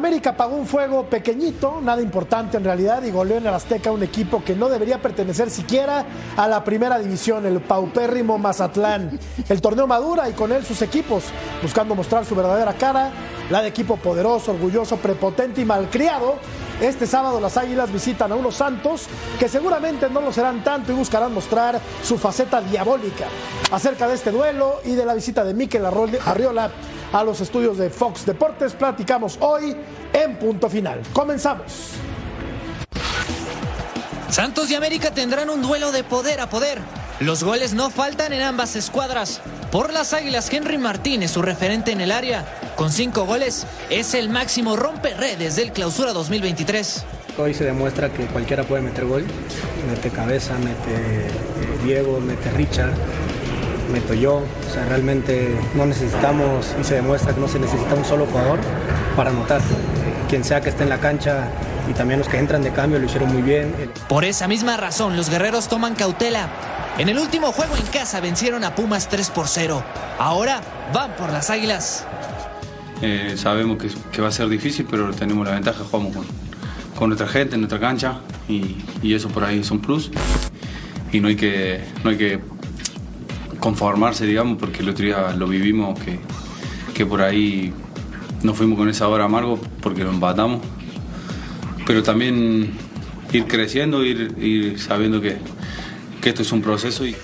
América pagó un fuego pequeñito, nada importante en realidad, y goleó en el Azteca un equipo que no debería pertenecer siquiera a la primera división, el paupérrimo Mazatlán. El torneo madura y con él sus equipos, buscando mostrar su verdadera cara, la de equipo poderoso, orgulloso, prepotente y malcriado. Este sábado las Águilas visitan a unos Santos que seguramente no lo serán tanto y buscarán mostrar su faceta diabólica. Acerca de este duelo y de la visita de Miquel Arriola a los estudios de Fox Deportes. Platicamos hoy en punto final. Comenzamos. Santos y América tendrán un duelo de poder a poder. Los goles no faltan en ambas escuadras. Por las Águilas, Henry Martínez, su referente en el área, con cinco goles, es el máximo romperredes del clausura 2023. Hoy se demuestra que cualquiera puede meter gol. Mete cabeza, mete eh, Diego, mete Richard meto yo. O sea, realmente no necesitamos, y se demuestra que no se necesita un solo jugador para anotar. Quien sea que esté en la cancha y también los que entran de cambio lo hicieron muy bien. Por esa misma razón, los guerreros toman cautela. En el último juego en casa vencieron a Pumas 3 por 0. Ahora van por las águilas. Eh, sabemos que, va a ser difícil, pero tenemos la ventaja, jugamos con, con nuestra gente en nuestra cancha y, y, eso por ahí es un plus. Y no hay que, no hay que conformarse, digamos, porque el otro día lo vivimos, que, que por ahí nos fuimos con esa hora amargo porque lo empatamos. Pero también ir creciendo, ir, ir sabiendo que, que esto es un proceso y,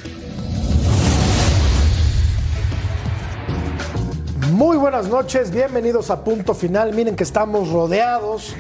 Muy buenas noches, bienvenidos a Punto Final. Miren que estamos rodeados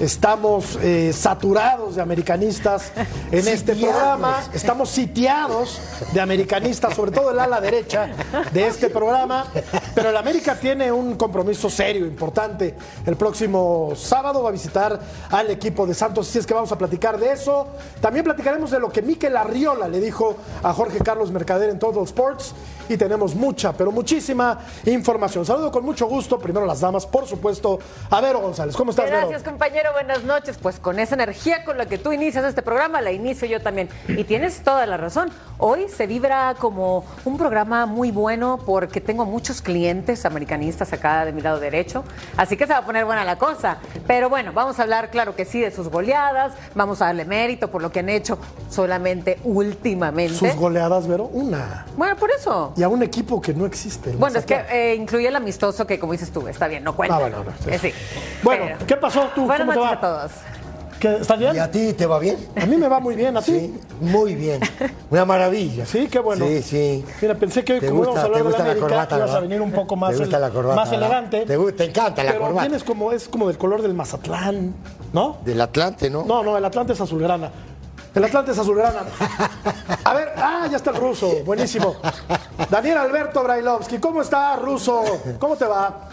Estamos eh, saturados de americanistas en este programa. Estamos sitiados de americanistas, sobre todo el ala derecha de este programa. Pero el América tiene un compromiso serio, importante. El próximo sábado va a visitar al equipo de Santos. Así es que vamos a platicar de eso. También platicaremos de lo que Miquel Arriola le dijo a Jorge Carlos Mercader en Total Sports. Y tenemos mucha, pero muchísima información. Saludo con mucho gusto. Primero las damas, por supuesto, a Vero González. ¿Cómo estás, Gracias, compañero buenas noches. Pues con esa energía con la que tú inicias este programa, la inicio yo también. Y tienes toda la razón. Hoy se vibra como un programa muy bueno porque tengo muchos clientes americanistas acá de mi lado derecho. Así que se va a poner buena la cosa. Pero bueno, vamos a hablar, claro que sí, de sus goleadas. Vamos a darle mérito por lo que han hecho solamente últimamente. ¿Sus goleadas, Vero? Una. Bueno, por eso. Y a un equipo que no existe. Bueno, es que eh, incluye el amistoso que, como dices tú, está bien, no cuenta. Ah, bueno, no, Eh, sí. Bueno, Pero- ¿qué pasó tú? Buenas ¿Cómo te noches va? a todos. ¿Qué, ¿Estás bien? ¿Y a ti te va bien? A mí me va muy bien, ¿a ti? Sí, muy bien. Una maravilla. Sí, qué bueno. Sí, sí. Mira, pensé que hoy, ¿Te como gusta- íbamos a hablar te de la gusta la América, corbata, ibas a venir un poco más, ¿Te gusta el- la corbata, más elegante. ¿Te gusta? Te encanta la pero corbata. tienes como, es como del color del Mazatlán, ¿no? Del Atlante, ¿no? No, no, el Atlante es azulgrana. El Atlante es azulgrana. A ver, ah, ya está el ruso, buenísimo. Daniel Alberto Brailovsky, ¿cómo estás, ruso? ¿Cómo te va?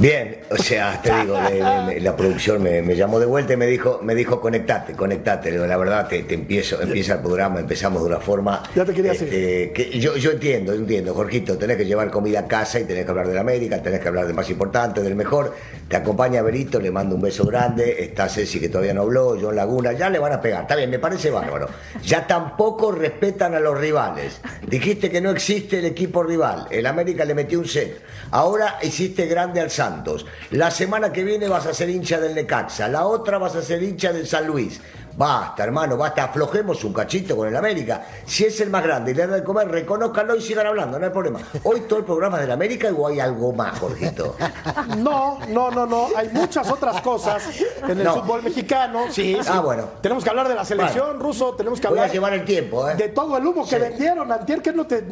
Bien, o sea, te digo, le- le- le- la producción me, me llamó de vuelta y me dijo, me dijo conectate, conectate. La verdad, te, te empiezo, empieza el programa, empezamos de una forma. Ya te quería este, que yo, yo entiendo, entiendo, Jorgito, tenés que llevar comida a casa y tenés que hablar de la América, tenés que hablar del más importante, del mejor. Te acompaña Berito, le mando un beso grande. Está Ceci que todavía no habló, John Laguna, ya le van a pegar. Está bien, me parece bárbaro. Ya tampoco respetan a los rivales. Dijiste que no existe el equipo rival. El América le metió un set. Ahora hiciste grande al Santos. La semana que viene vas a ser hincha del Necaxa, la otra vas a ser hincha del San Luis. Basta, hermano, basta, aflojemos un cachito con el América. Si es el más grande y le da de comer, reconózcanlo y sigan hablando, no hay problema. Hoy todo el programa del América o hay algo más, Jorgito. No, no, no, no. Hay muchas otras cosas en el No. fútbol mexicano. Sí, sí. Ah, bueno. Tenemos que hablar de la selección, ruso, tenemos que Voy a hablar llevar el tiempo, ¿eh? de todo el humo que Sí. vendieron. Antier, que no te,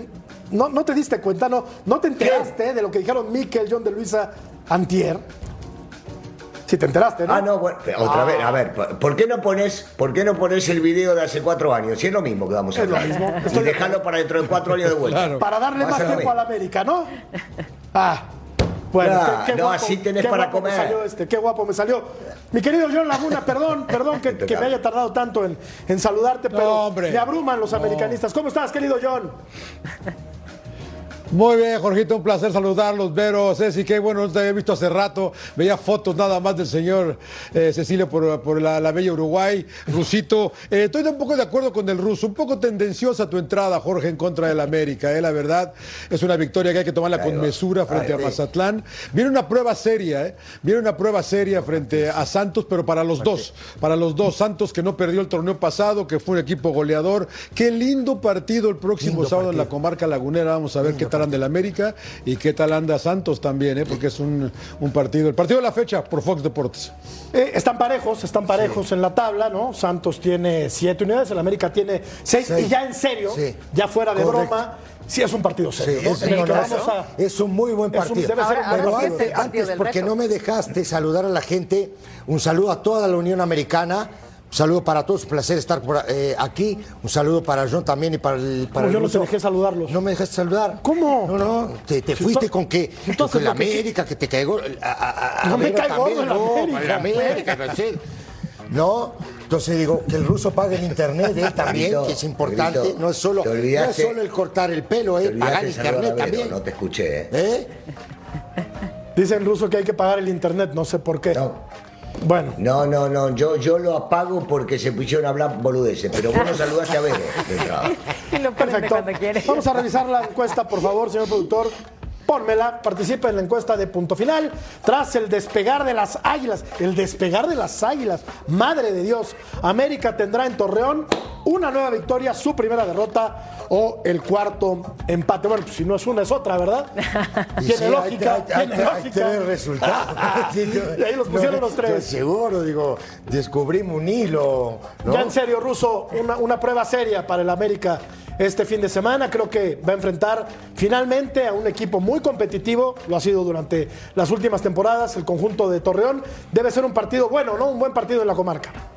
no, no te diste cuenta, no, no te enteraste de lo que dijeron Mikel, John de Luisa, Antier. Si te enteraste, ¿no? Ah, no, bueno, otra Ah. vez, a ver, ¿por- ¿por qué no pones, por qué no pones el video de hace cuatro años? Si es lo mismo que vamos a Es lo hablar. mismo. Y Estoy de dejarlo para dentro de cuatro años de vuelta. Para darle más tiempo a la. América, ¿no? Ah, bueno, Ah, qué, qué no, guapo, así tenés qué para me comer. salió este, qué guapo me salió. Mi querido John Laguna, perdón, perdón que, que me haya tardado tanto en, en saludarte, pero hombre. me abruman los americanistas. ¿Cómo estás, querido John? Muy bien, Jorgito, un placer saludarlos, Vero, Ceci, que bueno, no te había visto hace rato, veía fotos nada más del señor eh, Cecilio por, por la, la bella Uruguay, Rusito. Eh, estoy un poco de acuerdo con el ruso, un poco tendenciosa tu entrada, Jorge, en contra del América, eh, la verdad, es una victoria que hay que tomarla con mesura frente a Mazatlán. Viene una prueba seria, eh, viene una prueba seria frente a Santos, pero para los dos, para los dos, Santos que no perdió el torneo pasado, que fue un equipo goleador. Qué lindo partido el próximo Lindo sábado en la comarca lagunera, vamos a ver qué tal anda el América y qué tal anda Santos también, ¿eh? porque es un, un partido, el partido de la fecha por Fox Deportes. Eh, están parejos, están parejos en la tabla, ¿no? Santos tiene siete unidades, el América tiene seis, Seis. y ya en serio, Sí. ya fuera de Correcto. broma, sí es un partido Sí, serio. ¿no? es, vamos a- un muy buen es un- partido. ser un buen antes, porque reto. no me dejaste saludar a la gente, un saludo a toda la Unión Americana. Un saludo para todos, un placer estar por, eh, aquí. Un saludo para John también y para el. Para el yo no te dejé saludarlos. No me dejaste saludar. ¿Cómo? No, no, te, te Si fuiste con que, entonces con la que- América, que te caigo. A, a- a- No me gordo el no, América. el América, no entonces digo que el ruso pague el internet él también, Grito, que es importante. grito. no es solo, no es solo el cortar el pelo, eh, pagar internet Vero, también. No te escuché, ¿eh? ¿Eh? Dicen ruso que hay que pagar el internet, no sé por qué. No. Bueno, No, no, no, yo, yo lo apago porque se pusieron a hablar boludeces, pero vos no saludaste a Vero lo perfecto. Vamos a revisar la encuesta, por favor, señor productor. Pónmela, participa en la encuesta de punto final. Tras el despegar de las águilas, el despegar de las águilas, madre de Dios, América tendrá en Torreón una nueva victoria, su primera derrota o el cuarto empate. Bueno, pues si no es una, es otra, ¿verdad? Tiene sí, lógica, hay- hay- tiene hay lógica. tres resultados. Sí, yo- y ahí los pusieron no, los tres. seguro, digo, descubrimos un hilo. ¿no? Ya en serio, Ruso, una, una prueba seria para el América este fin de semana. Creo que va a enfrentar finalmente a un equipo muy competitivo. Lo ha sido durante las últimas temporadas. El conjunto de Torreón debe ser un partido bueno, ¿no? Un buen partido en la comarca.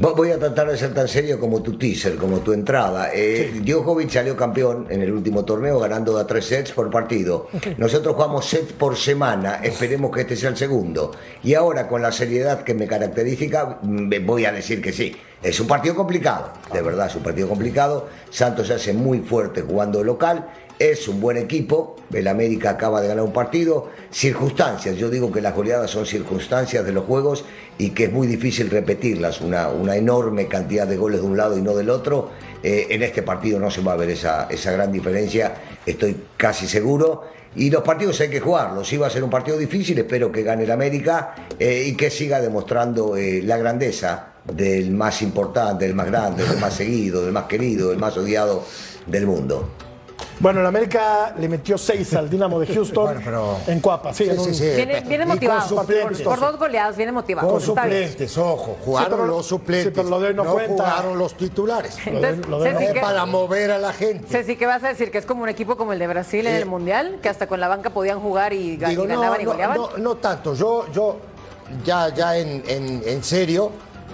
Vo- Voy a tratar de ser tan serio como tu teaser, como tu entrada. Eh, Djokovic salió campeón en el último torneo ganando a tres sets por partido. Nosotros jugamos set por semana, esperemos que este sea el segundo. Y ahora con la seriedad que me caracteriza, mm, voy a decir que sí. Es un partido complicado, de verdad, es un partido complicado. Santos se hace muy fuerte jugando local. Es un buen equipo, el América acaba de ganar un partido, circunstancias, yo digo que las goleadas son circunstancias de los juegos y que es muy difícil repetirlas, una, una enorme cantidad de goles de un lado y no del otro, Eh, en este partido no se va a ver esa, esa gran diferencia, estoy casi seguro, y los partidos hay que jugarlos, va a ser un partido difícil, espero que gane el América eh, y que siga demostrando eh, la grandeza del más importante, del más grande, del más seguido, del más querido, del más odiado del mundo. Bueno, el América le metió seis al Dinamo de Houston Bueno, pero- en Cuapa. Sí, Sí, en un- sí, sí. Viene, viene Y con motivado. Por, dos goleadas, viene motivado. Con suplentes, ojo, jugaron Sí, pero- los suplentes. sí, pero lo de hoy no cuenta. jugaron los titulares. Lo de- Entonces, lo de- Eh, ¿qué- para mover a la gente. Ceci, ¿qué vas a decir? ¿Que es como un equipo como el de Brasil en Eh, el Mundial? ¿Que hasta con la banca podían jugar y, ga- Digo, y no, ganaban y no, goleaban? no, no tanto. Yo, yo ya, ya en, en- en serio,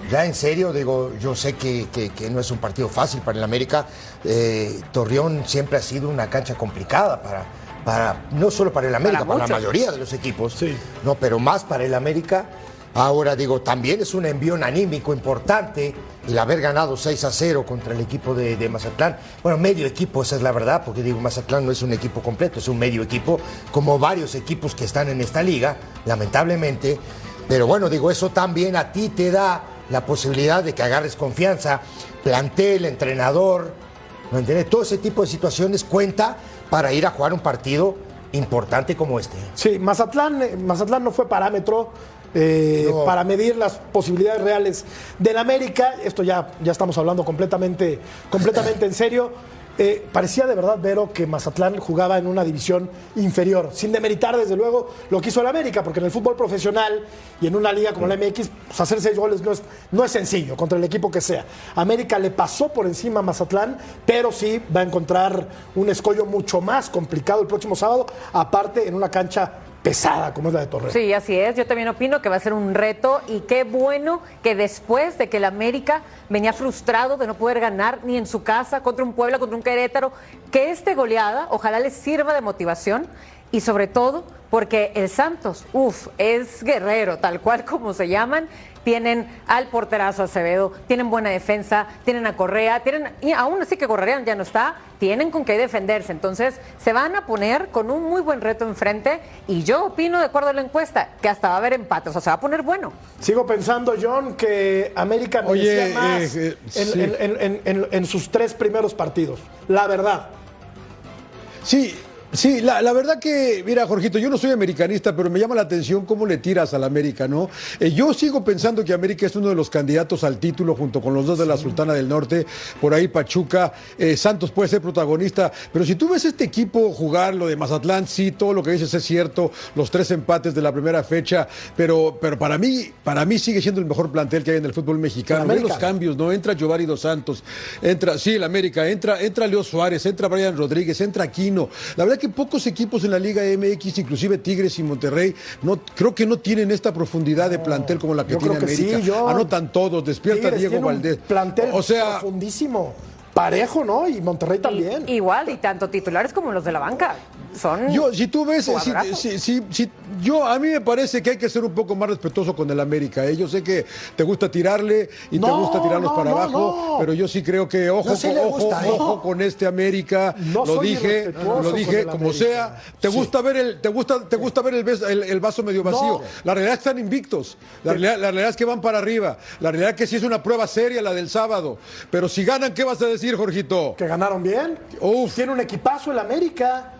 ya en serio, digo, yo sé que, que- que no es un partido fácil para el América. Eh, Torreón siempre ha sido una cancha complicada para, para no solo para el América, para, la mayoría de los equipos. Sí. No, pero más para el América. Ahora digo, también es un envión anímico importante el haber ganado 6 a 0 contra el equipo de, de Mazatlán. Bueno, medio equipo, esa es la verdad, porque digo, Mazatlán no es un equipo completo, es un medio equipo, como varios equipos que están en esta liga, lamentablemente. Pero bueno, digo, eso también a ti te da la posibilidad de que agarres confianza, plantel, entrenador, ¿me entiendes? Todo ese tipo de situaciones cuenta para ir a jugar un partido importante como este. Sí, Mazatlán, eh, Mazatlán no fue parámetro eh, No. para medir las posibilidades reales del América. Esto ya, ya estamos hablando completamente, completamente en serio. Eh, parecía de verdad, Vero, que Mazatlán jugaba en una división inferior, sin demeritar desde luego lo que hizo el América, porque en el fútbol profesional y en una liga como la MX, pues, hacer seis goles no es, no es sencillo contra el equipo que sea. América le pasó por encima a Mazatlán, pero sí va a encontrar un escollo mucho más complicado el próximo sábado, aparte en una cancha pesada como es la de Torreón. Sí, así es. Yo también opino que va a ser un reto y qué bueno que después de que el América venía frustrado de no poder ganar ni en su casa contra un Puebla, contra un Querétaro, que esta goleada ojalá les sirva de motivación y sobre todo porque el Santos, uff, es guerrero, tal cual como se llaman. Tienen al porterazo Acevedo, tienen buena defensa, tienen a Correa, tienen, y aún así que Correa ya no está, tienen con qué defenderse. Entonces, se van a poner con un muy buen reto enfrente. Y yo opino, de acuerdo a la encuesta, que hasta va a haber empate. O sea, se va a poner bueno. Sigo pensando, John, que América Oye, merecía más eh, eh, en, sí. en- en- en- en- en sus tres primeros partidos. La verdad. Sí, sí, la, la verdad que, mira, Jorgito, yo no soy americanista, pero me llama la atención cómo le tiras al América, ¿no? Eh, yo sigo pensando que América es uno de los candidatos al título junto con los dos de la Sultana del Norte, por ahí Pachuca, eh, Santos puede ser protagonista, pero si tú ves este equipo jugar, lo de Mazatlán, sí, todo lo que dices es cierto, los tres empates de la primera fecha, pero, pero para mí, para mí sigue siendo el mejor plantel que hay en el fútbol mexicano. Ve los cambios, ¿no? Entra Giovanni Dos Santos, entra, sí, el América, entra, entra Leo Suárez, entra Brian Rodríguez, entra Aquino. La verdad que pocos equipos en la Liga MX, inclusive Tigres y Monterrey, no, creo que no tienen esta profundidad de plantel como la que yo tiene creo que América. sí, yo- Anotan todos, despierta Tigres Diego tiene un Valdés. plantel o sea, profundísimo. Parejo, ¿no? Y Monterrey también. Y- igual, y tanto titulares como los de la banca. Son. Yo, si tú ves, si, si- yo a mí me parece que hay que ser un poco más respetuoso con el América. ¿eh? Yo sé que te gusta tirarle y te gusta tirarlos no, para no, abajo, pero yo sí creo que ojo, sí con, ojo, ¿eh? ojo con este América. Lo dije, lo dije, como América. sea. Te Sí. gusta ver el, te gusta, te gusta ver el, el- el vaso medio vacío. La realidad es que están invictos. La realidad, la realidad es que van para arriba. La realidad es que sí es una prueba seria la del sábado. Pero si ganan, ¿qué vas a decir, Jorgito? Que ganaron bien. Uf. Tiene un equipazo el América.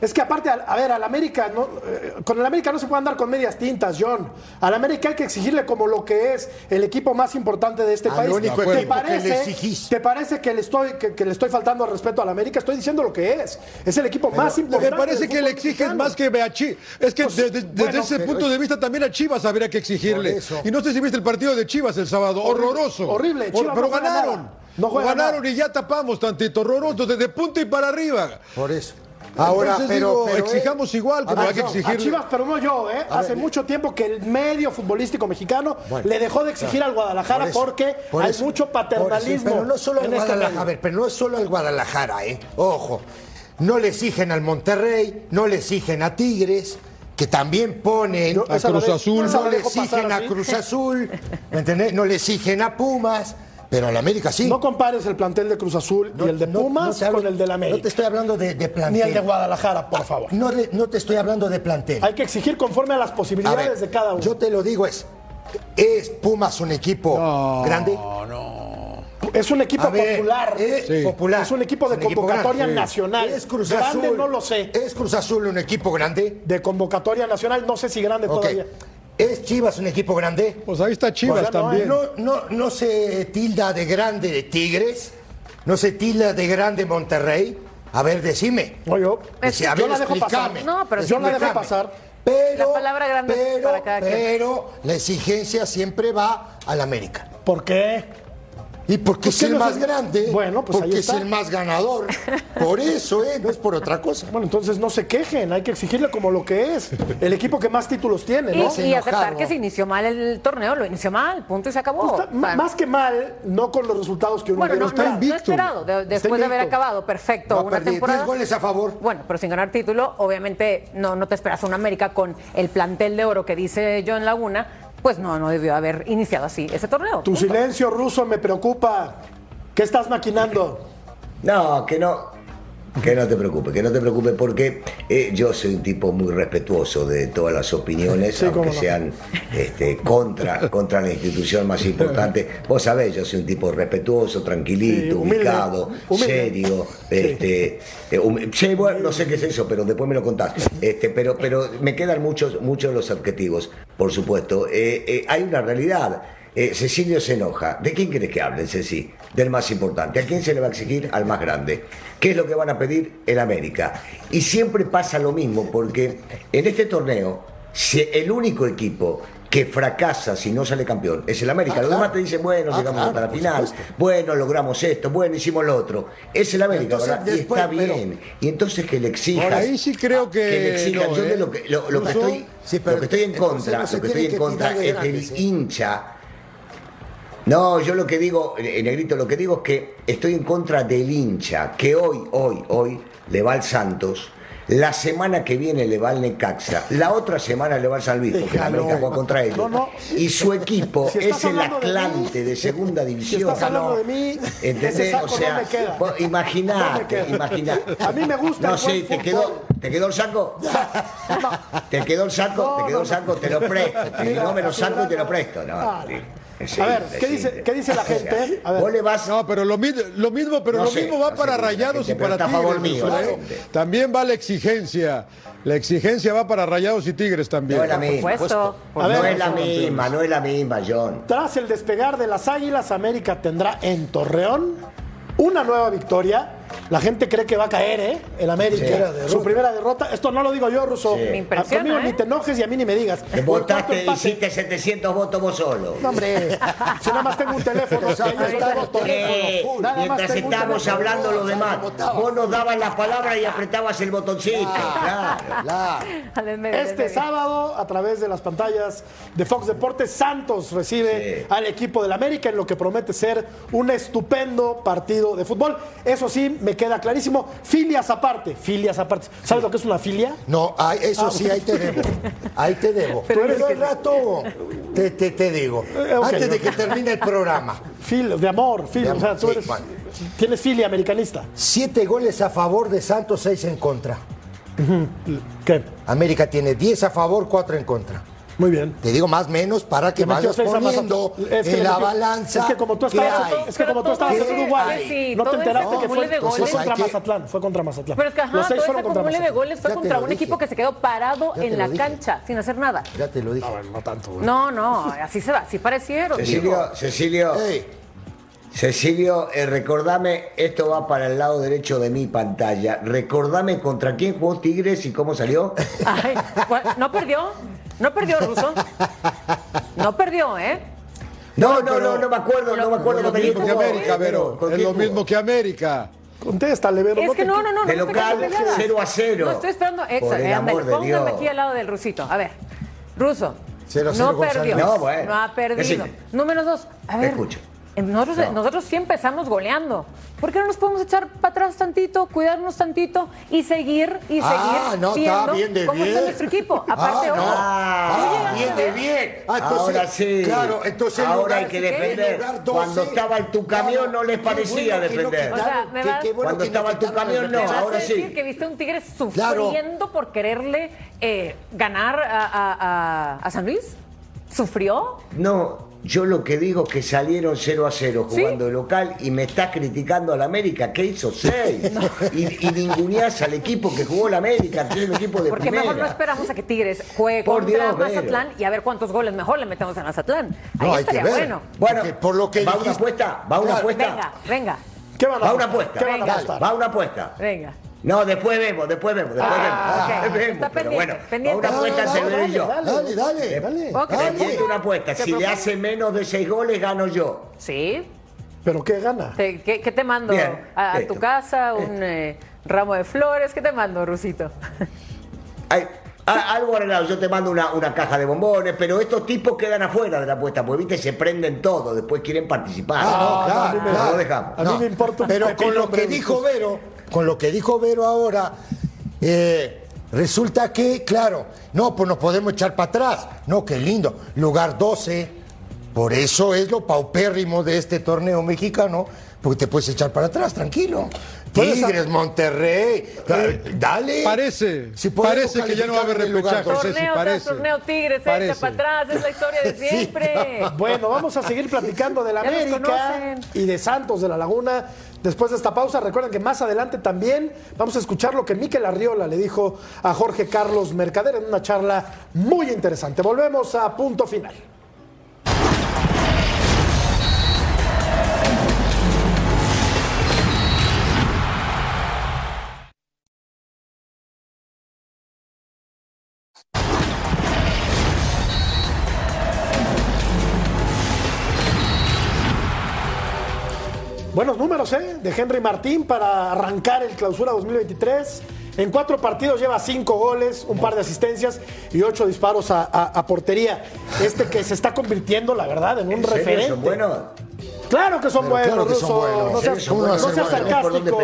Es que aparte, a, a ver, al América, no, eh, con el América no se puede andar con medias tintas, John. Al América hay que exigirle como lo que es el equipo más importante de este Al país. único ¿Te que parece, le exigís. ¿Te parece que le, estoy, que, que le estoy faltando al respeto al América? Estoy diciendo lo que es. Es el equipo más importante. Me parece que le exiges más que a Chivas. Es que Pues, desde, bueno, ese punto de vista también a Chivas habría que exigirle. Y no sé si viste el partido de Chivas el sábado. Horrible, horroroso. horrible. Hor- Chivas pero no ganaron. No ganaron y ya tapamos tantito. Horroroso. Desde punta y para arriba. Por eso. Ahora, Entonces, pero, digo, pero, exijamos igual, como hay que. A Chivas, pero no yo, ¿eh? Hace ver, mucho tiempo que el medio futbolístico mexicano Bueno, le dejó de exigir al Guadalajara por eso, porque por hay eso, mucho por eso, paternalismo. Pero no solo al en este Guadalajara, a ver, pero no es solo al Guadalajara, ¿eh? Ojo. No le exigen al Monterrey, no le exigen a Tigres, que también ponen. Yo A Cruz Azul. no le exigen a. Cruz Azul, ¿me entendés? No le exigen a Pumas, pero al América sí. No compares el plantel de Cruz Azul y el de no- Pumas no hablo- con el de la No te América. estoy hablando de, de plantel. Ni el de Guadalajara, por favor. No, no te estoy hablando de plantel. Hay que exigir conforme a las A posibilidades ver, de cada uno. Yo te lo digo, es, ¿es Pumas un equipo grande? No, no. Es un equipo ver, popular. Es Sí. popular. Es un equipo de un convocatoria grande. nacional. ¿Es Cruz Grande Azul? no lo sé. ¿Es Cruz Azul un equipo grande? De convocatoria nacional, no sé si grande todavía. ¿Es Chivas un equipo grande? Pues ahí está Chivas también. No, no, no se tilda de grande de Tigres, no se tilda de grande Monterrey. A ver, decime. No, yo, Es a que yo ver, la dejo pasar. No, pero yo la dejo pasar. Pero, La palabra grande pero, para cada quien. pero la exigencia siempre va al América. ¿Por qué? Y porque es el no más grande, Bueno, pues ahí porque es está. el más ganador. Por eso, ¿eh? No es por otra cosa. Bueno, entonces no se quejen, hay que exigirle como lo que es. El equipo que más títulos tiene, Y, ¿no? y enojaron. aceptar que se inició mal el torneo, lo inició mal, punto y se acabó. Pues está- más que mal, no con los resultados que uno bueno, no, no, esperado. no esperado, de- después de haber invicto. acabado perfecto una temporada. 10 goles a favor. Bueno, pero sin ganar título, obviamente no, no te esperas a un América con el plantel de oro que dice John Laguna, pues no, no debió haber iniciado así ese torneo. Tu punto. silencio ruso me preocupa. ¿Qué estás maquinando? No, que no. Que no te preocupes, que no te preocupes porque eh, yo soy un tipo muy respetuoso de todas las opiniones, Sí, aunque no. sean este, contra, contra la institución más importante. Vos sabés, yo soy un tipo respetuoso, tranquilito, Sí, humilde, ubicado, humilde. serio. Este, eh, hum- sí, bueno, no sé qué es eso, pero después me lo contás. Este, pero, pero me quedan muchos, muchos los adjetivos, por supuesto. Eh, eh, hay una realidad. Eh, Cecilio se enoja. ¿De quién querés que hable, Ceci? Del más importante. ¿A quién se le va a exigir? Al más grande. ¿Qué es lo que van a pedir? El América. Y siempre pasa lo mismo, porque en este torneo, si el único equipo que fracasa si no sale campeón es el América. Ah, Los claro. demás te dicen, bueno, Ah, llegamos claro, hasta la final, supuesto. bueno, logramos esto, bueno, hicimos lo otro. Es el América, Entonces, ¿verdad? y está pero- bien. Y entonces que le exijas. Por ahí sí creo que le exijan. no, Yo de ¿eh? lo que, lo, lo que Russo. estoy, Sí, pero lo que estoy en contra, lo que estoy en que contra de es del ¿eh? hincha. No, yo lo que digo, eh, Negrito, lo que digo es que estoy en contra del hincha, que hoy, hoy, hoy le va al Santos, la semana que viene le va al Necaxa, la otra semana le va al San Luis, porque la. América juega contra ellos. No, no. Y su equipo Si es el hablando de mí, Atlante de, segunda Si división. estás hablando de mí, ese ¿Entendés? saco O sea, no queda. imaginate, imaginate. A mí me gusta No, buen te quedó. ¿te quedó el saco? ¿Te quedó el saco? ¿Te quedó el saco? Te lo presto. Si no me lo saco y te lo presto. No, sí, A ver, ¿qué sí. dice, ¿qué dice la gente? A ver. Vos le vas. No, pero lo, mi- lo mismo, pero No lo sé, mismo va no para Rayados y gente, para Tigres. También va la exigencia. La exigencia va para Rayados y Tigres también. No es la misma. supuesto. A No es la misma, no es la misma, John. Tras el despegar de las Águilas, América tendrá en Torreón una nueva victoria. La gente cree que va a caer, ¿eh? El América. Su primera derrota. Esto no lo digo yo, Russo. Me impresiona, Conmigo ni ¿eh? te enojes y a mí ni me digas. Te O votaste, hiciste 700 votos vos solo. No, hombre. Si nada más tengo un teléfono. está. Eh, Nada más mientras estábamos hablando los demás, vos nos dabas las palabras y apretabas el botoncito. Claro. Claro. Este sábado, a través de las pantallas de Fox Deportes, Santos recibe Sí. al equipo del América en lo que promete ser un estupendo partido de fútbol. Eso sí, me queda clarísimo. Filias aparte, filias aparte. ¿Sabes lo que es una filia? No, ay, eso Ah, sí, ahí te debo. Ahí te debo. Pero eres que- rato te, te, te digo. Eh, antes de que termine el programa. Fil, de amor, fil, De o sea, tú sí, eres, bueno. tienes filia americanista. Siete goles a favor de Santos, seis en contra. ¿Qué? América tiene 10 a favor, 4 en contra. Muy bien. Te digo más menos para que vayas poniendo. Es que en la metió- balanza. Es que como tú ¿qué estabas, es que como tú estabas en Uruguay, sí, no te enteraste que fue, de fue goles. contra que- Mazatlán. Fue contra Mazatlán. Pero es que, ajá, Los seis todo ese fueron contra acumule de goles fue Ya contra un dije. equipo que se quedó parado Ya en la dije. cancha, sin hacer nada. Ya te lo dije. No tanto, güey. No, no, así se va, así parecieron. Cecilio, Cecilio, Cecilio, eh, recordame, esto va para el lado derecho de mi pantalla. Recordame contra quién jugó Tigres y cómo salió. Ay, no perdió, no perdió Russo. No perdió, ¿eh? No, no, no, no me acuerdo, no me acuerdo Es lo mismo que. América, Vero. ¿Con Es lo mismo que América. Contéstale, Vero. Es no que te- no, no, no, no. De local, quedando pegada. 0 a 0. No, estoy esperando. Exacto, de póngame aquí al lado del Rusito. A ver, Ruso. No perdió. No, bueno. No ha perdido. Decime. Número dos. A ver. Escucho. Eh, Nosotros, No. nosotros sí empezamos goleando. ¿Por qué no nos podemos echar para atrás tantito, cuidarnos tantito y seguir y seguir Ah, no, está viendo bien de cómo bien. está nuestro equipo? Aparte, Ah, no. Ah, ¿no Ah, bien de bien. Ah, entonces, Ahora sí. Claro, entonces en Ahora lugar- hay que en defender. lugar 12, Cuando estaba en tu camión no les parecía no defender. O sea, quitaron, me qué- vas- qué bueno Cuando que estaba en tu camión, no, ¿Me vas defensa. ahora decir sí. que viste a un Tigre Claro. sufriendo por quererle eh, ganar a, a- a- a San Luis? ¿Sufrió? No, yo lo que digo es que salieron 0 a 0 ¿Sí? jugando de local y me estás criticando al América que hizo 6. Y, y ninguneás al equipo que jugó la América, que es un equipo de Porque mejor no primera. esperamos a que Tigres juegue Por contra Dios. Mazatlán y a ver cuántos goles mejor le metemos a Mazatlán. Ahí No, hay que estaría ver. bueno. Bueno, Porque por lo que va una apuesta, va una apuesta. Venga, venga, ¿Qué van a Va una apuesta. ¿Qué van a apostar? Va una apuesta. venga. No, después vemos, después vemos, después Ah, vemos. Después vemos, Está pero pendiente, bueno, pendiente. una apuesta Dale, entre Vero y yo. dale, Dale, dale. Dale. Ok. Dale. Pendiente una apuesta. ¿Qué Si le hace menos de 6 goles, gano yo. Sí. ¿Pero qué gana? Te- ¿Qué, qué te mando? Bien, ¿A, a esto. tu casa? ¿Un eh, ramo de flores? ¿Qué te mando, Rusito? Ay, a- algo arreglado, yo te mando una, una caja de bombones, pero estos tipos quedan afuera de la apuesta, porque viste, se prenden todo, después quieren participar. Ah, no, a mí claro, me- claro. lo dejamos. A mí me importa un Pero con lo que dijo. Vero, con lo que dijo Vero ahora, eh, resulta que, claro, no, pues nos podemos echar para atrás. No, qué lindo. Lugar 12, Por eso es lo paupérrimo de este torneo mexicano, porque te puedes echar para atrás, tranquilo. Tigres, Monterrey, dale. Parece, Si parece que ya no va a haber repechaje, Torneo tras torneo Tigres, se echa Parece. para atrás, es la historia de Sí. siempre. Bueno, vamos a seguir platicando de la América y de Santos de la Laguna. Después de esta pausa, recuerden que más adelante también vamos a escuchar lo que Miquel Arriola le dijo a Jorge Carlos Mercader en una charla muy interesante. Volvemos a punto final. Buenos números, ¿eh? De Henry Martín para arrancar el clausura 2023. En cuatro partidos lleva cinco goles, un par de asistencias y ocho disparos a, a- a portería. Este que se está convirtiendo, la verdad, en un ¿En referente. son buenos? Claro que son Pero buenos, claro que son buenos. No ¿En seas, serio son buenos? no seas ¿Tenés por sarcástico.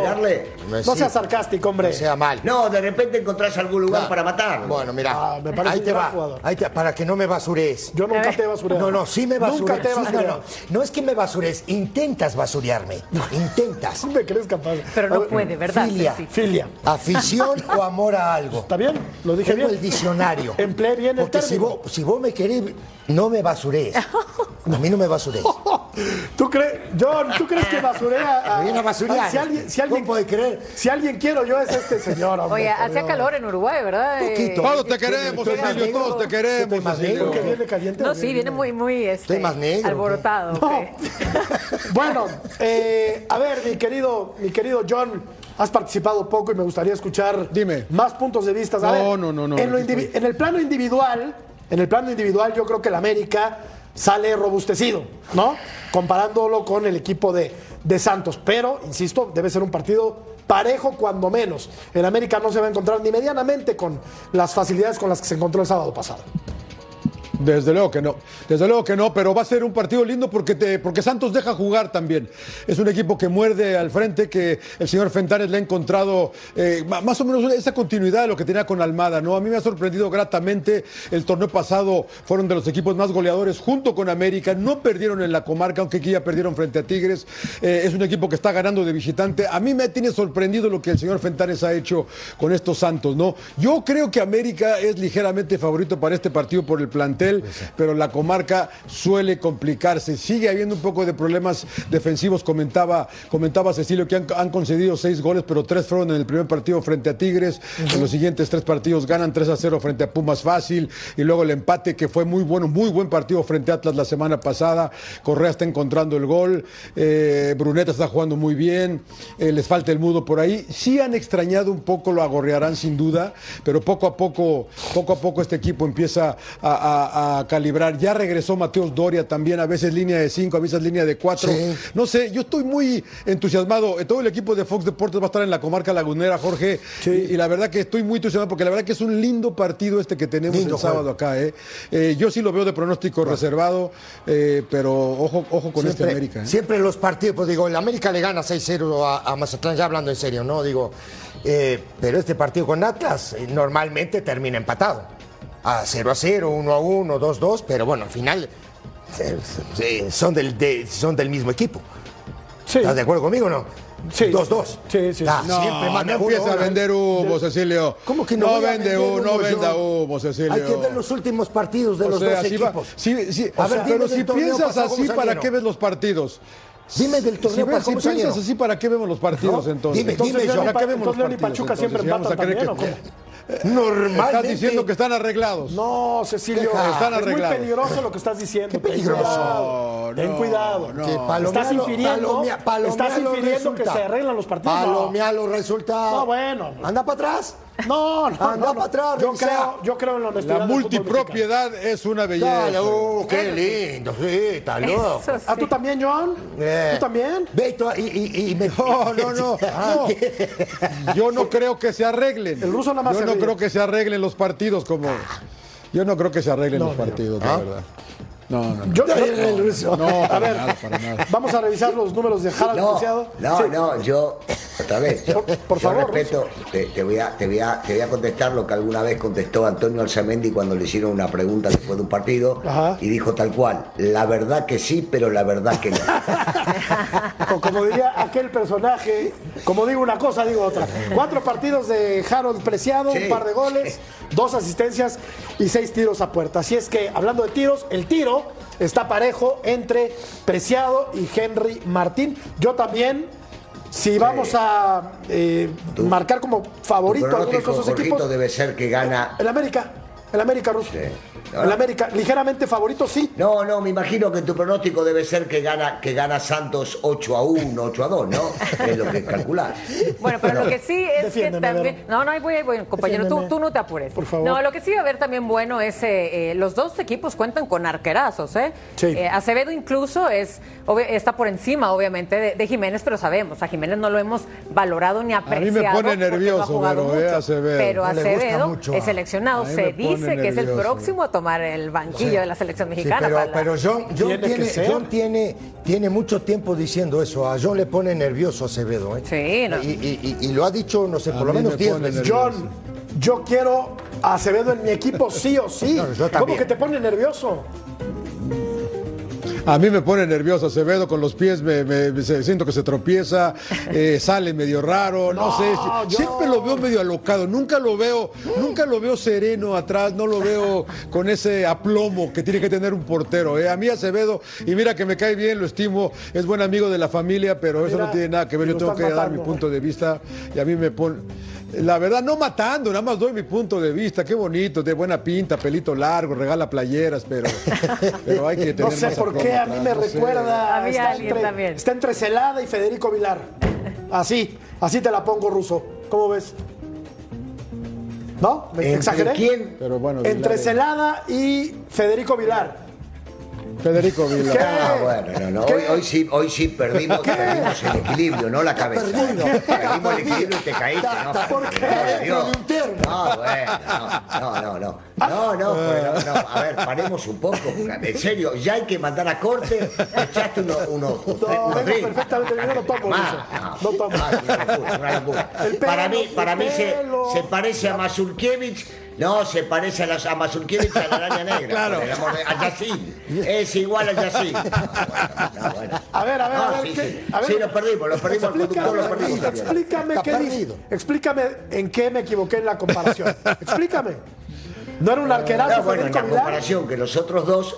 No seas sarcástico, hombre. No sea mal. No, de repente encontrás algún lugar Claro. para matar. Bueno, mira, Ah, me parece ahí te va. jugador. ahí te- para que no me basures. Yo nunca te he basureado. No, no, sí me basures. Nunca te Sí, no, no, no es que me basures, intentas basurearme. Intentas. Me crees capaz. Pero no ver, puede, ¿verdad? Filia. Filia. Afición o amor a algo. ¿Está bien? Lo dije Tengo bien. el diccionario. Empleé bien el Porque si término. vos, si vos me querés, no me basurees. A mí no me basurees. ¿Tú crees, John, ¿tú crees que basurea a, a basurear. Si alguien, si alguien, ¿Cómo puede creer? Si alguien quiero yo es este señor, hombre. Oye, hacía calor en Uruguay, ¿verdad? Eh, Poquito. Todos te queremos, Estoy más negro. todos te Estoy queremos, más Cecilio. negro. ¿Que viene caliente? No, sí, viene- muy, muy este, Estoy más negro, alborotado. No. Bueno, eh, a ver, mi querido, mi querido John, has participado poco y me gustaría escuchar Dime. más puntos de vista. A No, ver, no, no, no, lo estoy. en el plano individual, en el plano individual, yo creo que el América sale robustecido, ¿no? Comparándolo con el equipo de, de Santos. Pero, insisto, debe ser un partido parejo cuando menos. El América no se va a encontrar ni medianamente con las facilidades con las que se encontró el sábado pasado. Desde luego que no, desde luego que no, pero va a ser un partido lindo porque, porque Santos deja jugar también. Es un equipo que muerde al frente, que el señor Fentanes le ha encontrado eh, más o menos esa continuidad de lo que tenía con Almada, ¿no? A mí me ha sorprendido gratamente. El torneo pasado fueron de los equipos más goleadores junto con América. No perdieron en la comarca, aunque aquí ya perdieron frente a Tigres. Eh, es un equipo que está ganando de visitante. A mí me tiene sorprendido lo que el señor Fentanes ha hecho con estos Santos, ¿no? Yo creo que América es ligeramente favorito para este partido por el plantel, pero la comarca suele complicarse. Sigue habiendo un poco de problemas defensivos. Comentaba, comentaba Cecilio que han, han concedido seis goles, pero tres fueron en el primer partido frente a Tigres. En los siguientes tres partidos ganan 3 a 0 frente a Pumas fácil. Y luego el empate que fue muy bueno, muy buen partido frente a Atlas la semana pasada. Correa está encontrando el gol. Eh, Bruneta está jugando muy bien. Eh, les falta el mudo por ahí. Sí han extrañado un poco, lo agorrearán sin duda, pero poco a poco, poco a poco este equipo empieza a, a- a calibrar. Ya regresó Mateos Doria también, a veces línea de 5, a veces línea de 4. Sí. No sé, yo estoy muy entusiasmado. Eh, Todo el equipo de Fox Deportes va a estar en la comarca lagunera, Jorge. Y, y la verdad que estoy muy entusiasmado porque la verdad que es un lindo partido este que tenemos Lindo el sábado acá. ¿eh? Eh, yo sí lo veo de pronóstico reservado, eh, pero ojo, ojo con este América. siempre los partidos, pues digo, el América le gana 6-0 a, a Mazatlán, ya hablando en serio, ¿no? Digo, pero este partido con Atlas normalmente termina empatado. A 0 a 0, 1 a 1, 2 2, pero bueno, al final eh, eh, son, del, de- son del mismo equipo. Sí. ¿Estás de acuerdo conmigo o no? Sí. 2 2. Sí, sí. Ah, No, siempre no manda empieza a vender humo, Cecilio. ¿Cómo que no? No a vende humo, no venda humo, Cecilio. Hay que ver los últimos partidos de O los sea, dos si va- equipos. sí, sí, A o sea, pero si piensas pasado, así, ¿cómo ¿para qué ves los partidos? Dime del Si, torneo si ¿cómo piensas así, ¿para qué vemos los partidos No, entonces? dime, Entonces, dime, yo. y ¿Para Pa- qué vemos los entonces León y partidos? Pachuca siempre a empatan también, ¿o cómo? Normalmente. Estás diciendo que están arreglados. No, Cecilio, Deja. Están es muy peligroso lo que estás diciendo. Qué Ten peligroso. Ten No, cuidado. no. Que palomealo- estás infiriendo, palomea- palomea estás infiriendo que se arreglan los partidos. No. Palomea los resultados. No, bueno. Anda para atrás. No, no, Anda no, para atrás, Yo creo, yo creo en la honestidad. La multipropiedad es una belleza. Dale, uh, qué lindo. Sí, está loco. ¿Ah, tú también, John? Eh, ¿Tú también? Ve y, y, y- y me... No, no, no, no. Yo no creo que se arreglen. El ruso nada más Yo no ríe. creo que se arreglen los partidos como. Yo no creo que se arreglen los partidos, la ¿Ah? verdad. No, no, no. Yo- el ruso. No, a ver, nada, para nada. vamos a revisar los números de Harald No, Preciado. no, Sí. no, yo, otra vez, yo, Por- por yo favor, respeto, te, te voy a, te, voy a, te voy a contestar lo que alguna vez contestó Antonio Alzamendi cuando le hicieron una pregunta después de un partido Ajá. y dijo tal cual, la verdad que sí, pero la verdad que no. O como diría aquel personaje, como digo una cosa, digo otra. Cuatro partidos de Harold Preciado, Sí. un par de goles, dos asistencias y seis tiros a puerta. Así es que, hablando de tiros, el tiro está parejo entre Preciado y Henry Martín. Yo también, si vamos a eh, marcar como favorito a algunos de esos Jorgito, equipos, debe ser que gana... el América. El América ruso. Sí. El América, ligeramente favorito, sí. No, no, me imagino que tu pronóstico debe ser que gana, que gana Santos 8 a 1, 8 a 2, ¿no? Es lo que calcular. Bueno, pero lo que sí es Defiéndeme, que también. No, no, ahí voy, ahí voy, compañero. Tú, no te apures. Por favor. No, lo que sí va a haber también bueno es. eh, eh, los dos equipos cuentan con arquerazos, ¿eh? Sí. Eh, Acevedo incluso es está por encima, obviamente, de, de Jiménez, pero sabemos, a Jiménez no lo hemos valorado ni mí apreciado. me pone porque no ha nervioso, eh, mucho. Acevedo. Pero Acevedo mucho es a- seleccionado. a mí Se me pone dice que es el próximo a tomar el banquillo de la selección Sí, mexicana. pero, para la- pero John, John Tiene tiene, ser. John tiene, tiene mucho tiempo diciendo eso. A John le pone nervioso Acevedo. ¿eh? Sí, no. y, y- y- y lo ha dicho, no sé, A por lo menos me 10 pone veces. John, yo quiero a Acevedo en mi equipo sí o sí. No, yo ¿Cómo que te pone nervioso? A mí me pone nervioso Acevedo con los pies, me, me- me- se- siento que se tropieza, eh, sale medio raro, no, No, sé, yo- siempre lo veo medio alocado, nunca lo veo, nunca lo veo sereno atrás, no lo veo con ese aplomo que tiene que tener un portero. eh. A mí Acevedo, y mira que me cae bien, lo estimo, es buen amigo de la familia, pero eso no tiene nada que ver, yo tengo que dar mi punto de vista y a mí me pone... La verdad, no matando, nada más doy mi punto de vista. Qué bonito, de buena pinta, pelito largo, regala playeras, pero, pero hay que No tener sé más por qué a mí me no recuerda. A mí está, alguien entre, también. está entre Celada y Federico Vilar. Así, así te la pongo, Ruso. ¿Cómo ves? ¿No? ¿Me ¿Entre exageré? quién? Pero bueno, Entre Vilar- Celada y Federico Vilar. Federico Vila. Ah, bueno, no, no. Hoy, hoy sí, hoy sí perdimos, perdimos el equilibrio, no la cabeza. perdido. Perdimos el equilibrio y te caíste, ¿no? ¿Por qué? Termo. No, bueno, no, no, no, no. No, no, no, no. A ver, paremos un poco. En serio, ya hay que mandar a corte. Echaste unos. unos, No, unos perfectamente bien, no tomo. No tomo. Ah, para mí, para mí se, se parece a Mazurkiewicz. No, se parece a, la, a Mazurkiewicz a la araña negra. Claro. por el amor de- A Yacine. Es igual a no, bueno. A ver, a ver, a ver. sí, ¿qué? sí. A ver, Sí, lo perdimos, lo perdimos, el conductor lo perdimos. Explícame Está qué dije. perdido. Explícame en qué me equivoqué en la comparación. Explícame. ¿No era un arquerazo No, bueno, en Federico la comparación que los otros dos.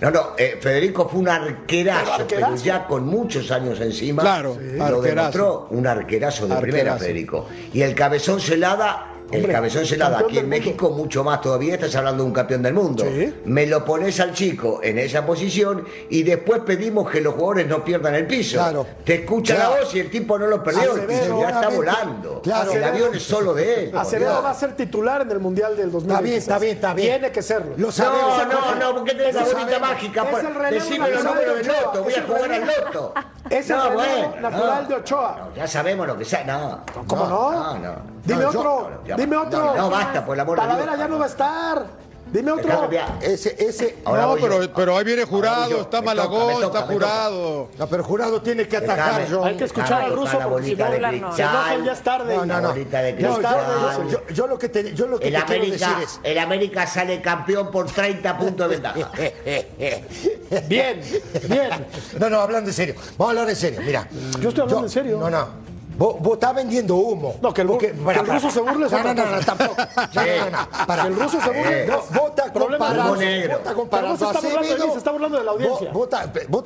No, no, eh, Federico fue un arquerazo, Pero ya con muchos años encima. Claro, lo arquerazo. demostró un arquerazo de primera, Arquerazo. Federico. Y el cabezón Celada. El Hombre, cabezón Celada campeón aquí en. México mucho más todavía, estás hablando de un campeón del mundo. Sí. Me lo pones al chico en esa posición y después pedimos que los jugadores no pierdan el piso. Claro. Te escucha Claro. la voz y el tipo no lo perdió, el Acevedo, tipo ya está volando. Claro. el avión es solo de él. Acevedo va a ser titular en el Mundial del 2026. Está bien, está bien, está bien. Tiene que serlo. Lo sabemos. No, no, no, porque tenés la sabemos. mágica. Es pues, el relevo Decime los números de del loto, voy a jugar al loto. Es el No, relevo bueno, natural de Ochoa. No, ya sabemos lo que sea. No. ¿Cómo no? No, no. Dime No, yo- otro, dime no, otro. no, basta, por el amor de Dios. Talavera ya no va a estar. Dime otro. Ese, ese. Ahora no, yo. pero, pero ahí viene jurado, yo. está Malagón, toca, está toca. jurado. No, pero jurado tiene que atacar, John. Hay que escuchar al ruso, porque si no, de no, cristal. enojan, ya es tarde. No, no, no. No, yo, yo- yo lo que te, yo lo que El te quiero decir América, es. el América sale campeón por 30 puntos de ventaja. Bien, bien. No, no, hablando en serio. Vamos a hablar en serio, mira. Yo estoy hablando en serio. No, no. Vos, vos estás vendiendo humo. No, que el, Porque- que para, el ruso se burle No, no, no, no, tampoco. No, no, no, no, para. Que el ruso se burle. No, vos estás Problema del comparando. negro. Vos comparando está a de mí, Acevedo. se está burlando de la audiencia. Vos,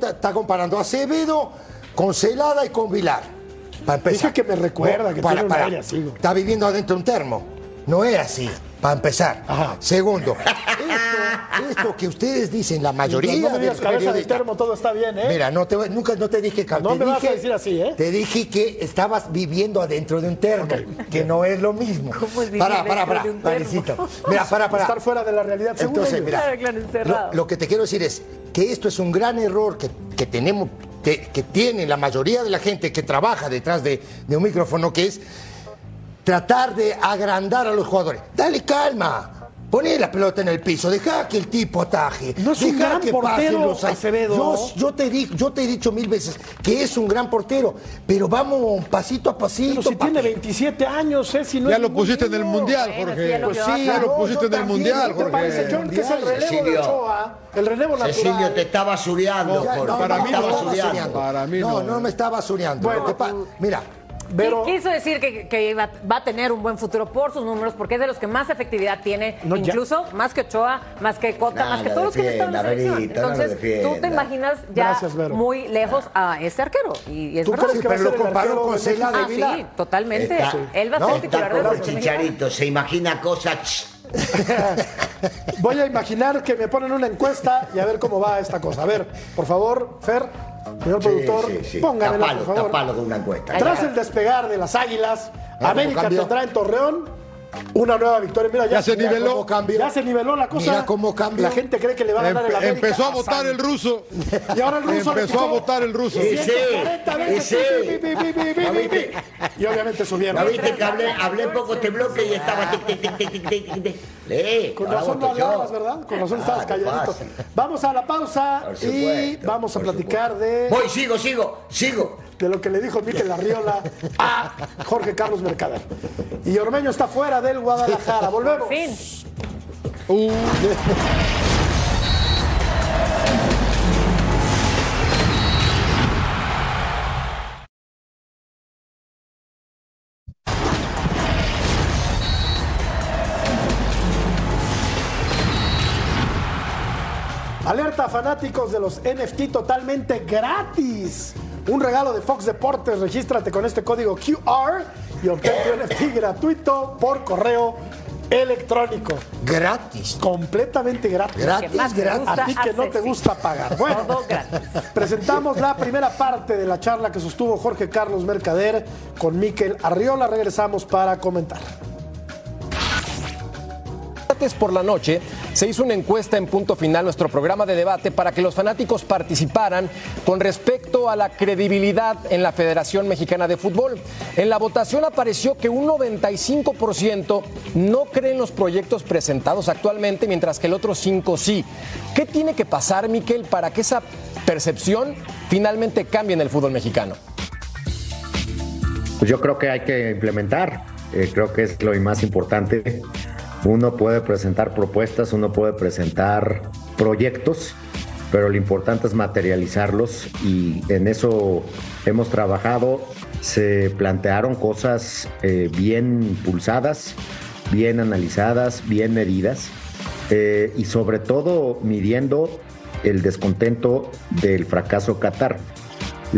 estás, comparando a Acevedo con Celada y con Vilar. Para empezar. Dije que me recuerda, que tiene así. Está viviendo adentro de un termo. No es así. Para empezar. Ajá. Segundo, esto, esto que ustedes dicen, la mayoría no me de digas cabeza de termo, todo está bien, ¿eh? Mira, no te, nunca no te dije que No te me vas a dije- decir así, ¿eh? Te dije que estabas viviendo adentro de un termo, que no es lo mismo. ¿Cómo es vivir para, para, para, de un termo? Parecito. Mira, para, para. Estar fuera de la realidad, Entonces, ellos. mira, Claro, claro, encerrado. Lo, lo que te quiero decir es que esto es un gran error que, que tenemos, que, que tiene la mayoría de la gente que trabaja detrás de, de un micrófono, que es tratar de agrandar a los jugadores. Dale calma. Poné la pelota en el piso, deja que el tipo ataje. No es un dejá gran que portero, pasen los- Acevedo. Yo, yo te di- yo te he dicho mil veces que es un gran portero, pero vamos pasito a pasito. Pero si papi. tiene 27 años, ¿eh? Si no Ya es lo pusiste en el mundial, Jorge. sí, ya lo Pues sí, Ya lo no, pusiste yo en el mundial, ¿qué ¿Te Jorge. parece, John, que es el relevo de Cecilio. Ochoa? El relevo Cecilio, natural. te está basureando, Ya, Jorge. no, Para no, mí no, no. estaba basureando. Para mí no, no. no me está basureando. Bueno, Lo que pa- tú- mira, Pero Quiso decir que, que va, va a tener un buen futuro por sus números, porque es de los que más efectividad tiene, No, ya. incluso más que Ochoa, más que Cota, No, más que no todos los que han estado en la selección. Entonces, tú te imaginas ya Gracias, muy lejos a este arquero. Y, y es ¿Tú verdad. crees que pero lo comparó con Cela? Ah, de Vila. sí, totalmente. Está- Él va a no, ser Está titular de mexicana. chicharito, se imagina cosas. Voy a imaginar que me ponen una encuesta y a ver cómo va esta cosa. A ver, por favor, Fer, señor Sí, productor, sí, sí. póngamela, Tapalo, por favor. tapalo con una encuesta. Tras el despegar de las Águilas, América tendrá en Torreón una nueva victoria. Mira, ya, Ya se mira niveló. cómo cambió. Ya se niveló la cosa. Mira cómo cambió. La gente cree que le va a ganar el América. empezó a votar el ruso. Y ahora el ruso Empezó a votar el ruso. Sí, sí. 140 veces. Y sí. Pi. Y obviamente subieron. ¿No viste que hablé, hablé poco este bloque y estaba Con razón no hablabas, ¿verdad? Con razón estabas Ah, ¿qué calladito. Vamos a la pausa y supuesto, vamos a platicar de, Voy, sigo, sigo, sigo. De lo que le dijo Miquel Arriola a Jorge Carlos Mercader. Y Ormeño está fuera del Guadalajara. Volvemos. Fin. Alerta fanáticos de los NFT totalmente gratis. Un regalo de Fox Deportes. Regístrate con este código QR y obtén tu NFT gratuito por correo electrónico. gratis. Completamente gratis. Más Gratis, gratis. A ti que no te gusta pagar. Bueno, Todo gratis. presentamos la primera parte de la charla que sostuvo Jorge Carlos Mercader con Miquel Arriola. Regresamos para comentar. Martes por la noche se hizo una encuesta en punto final, nuestro programa de debate, para que los fanáticos participaran con respecto a la credibilidad en la Federación Mexicana de Fútbol. En la votación apareció que un 95% no cree en los proyectos presentados actualmente, mientras que el otro 5% sí. ¿Qué tiene que pasar, Miquel, para que esa percepción finalmente cambie en el fútbol mexicano? Pues yo creo que hay que implementar, eh, creo que es lo más importante. Uno puede presentar propuestas, uno puede presentar proyectos, pero lo importante es materializarlos y en eso hemos trabajado. Se plantearon cosas eh, bien impulsadas, bien analizadas, bien medidas eh, y sobre todo midiendo el descontento del fracaso Qatar.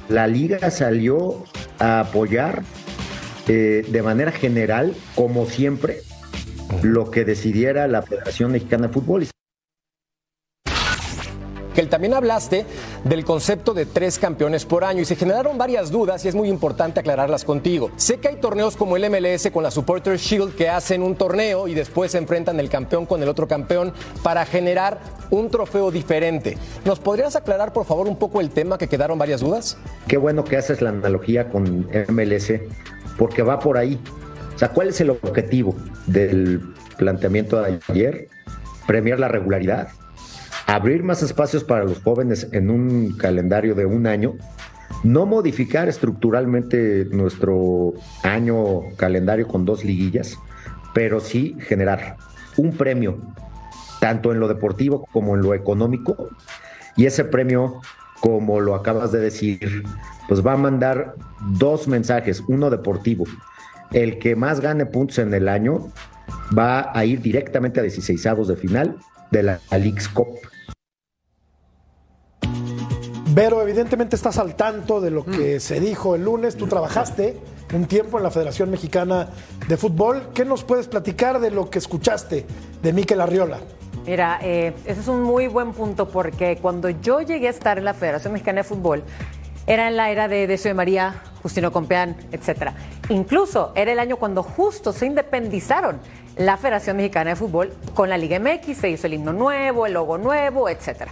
La liga salió a apoyar eh, de manera general, como siempre, lo que decidiera la Federación Mexicana de Fútbol. Que también hablaste del concepto de tres campeones por año y se generaron varias dudas y es muy importante aclararlas contigo. Sé que hay torneos como el MLS con la Supporter Shield que hacen un torneo y después se enfrentan el campeón con el otro campeón para generar un trofeo diferente. ¿Nos podrías aclarar por favor un poco el tema que quedaron varias dudas? Qué bueno que haces la analogía con MLS, porque va por ahí. O sea, ¿cuál es el objetivo del planteamiento de ayer? Premiar la regularidad, abrir más espacios para los jóvenes en un calendario de un año, no modificar estructuralmente nuestro año calendario con dos liguillas, pero sí generar un premio, tanto en lo deportivo como en lo económico, y ese premio, como lo acabas de decir, pues va a mandar dos mensajes, uno deportivo. El que más gane puntos en el año va a ir directamente a 16 de final de la League's Cup. Pero evidentemente estás al tanto de lo que se dijo el lunes. Tú trabajaste un tiempo en la Federación Mexicana de Fútbol. ¿Qué nos puedes platicar de lo que escuchaste de Miquel Arriola? Mira, eh, ese es un muy buen punto porque cuando yo llegué a estar en la Federación Mexicana de Fútbol, era en la era de Decio de María, Justino Compeán, etcétera. Incluso era el año cuando justo se independizaron la Federación Mexicana de Fútbol con la Liga MX, se hizo el himno nuevo, el logo nuevo, etcétera.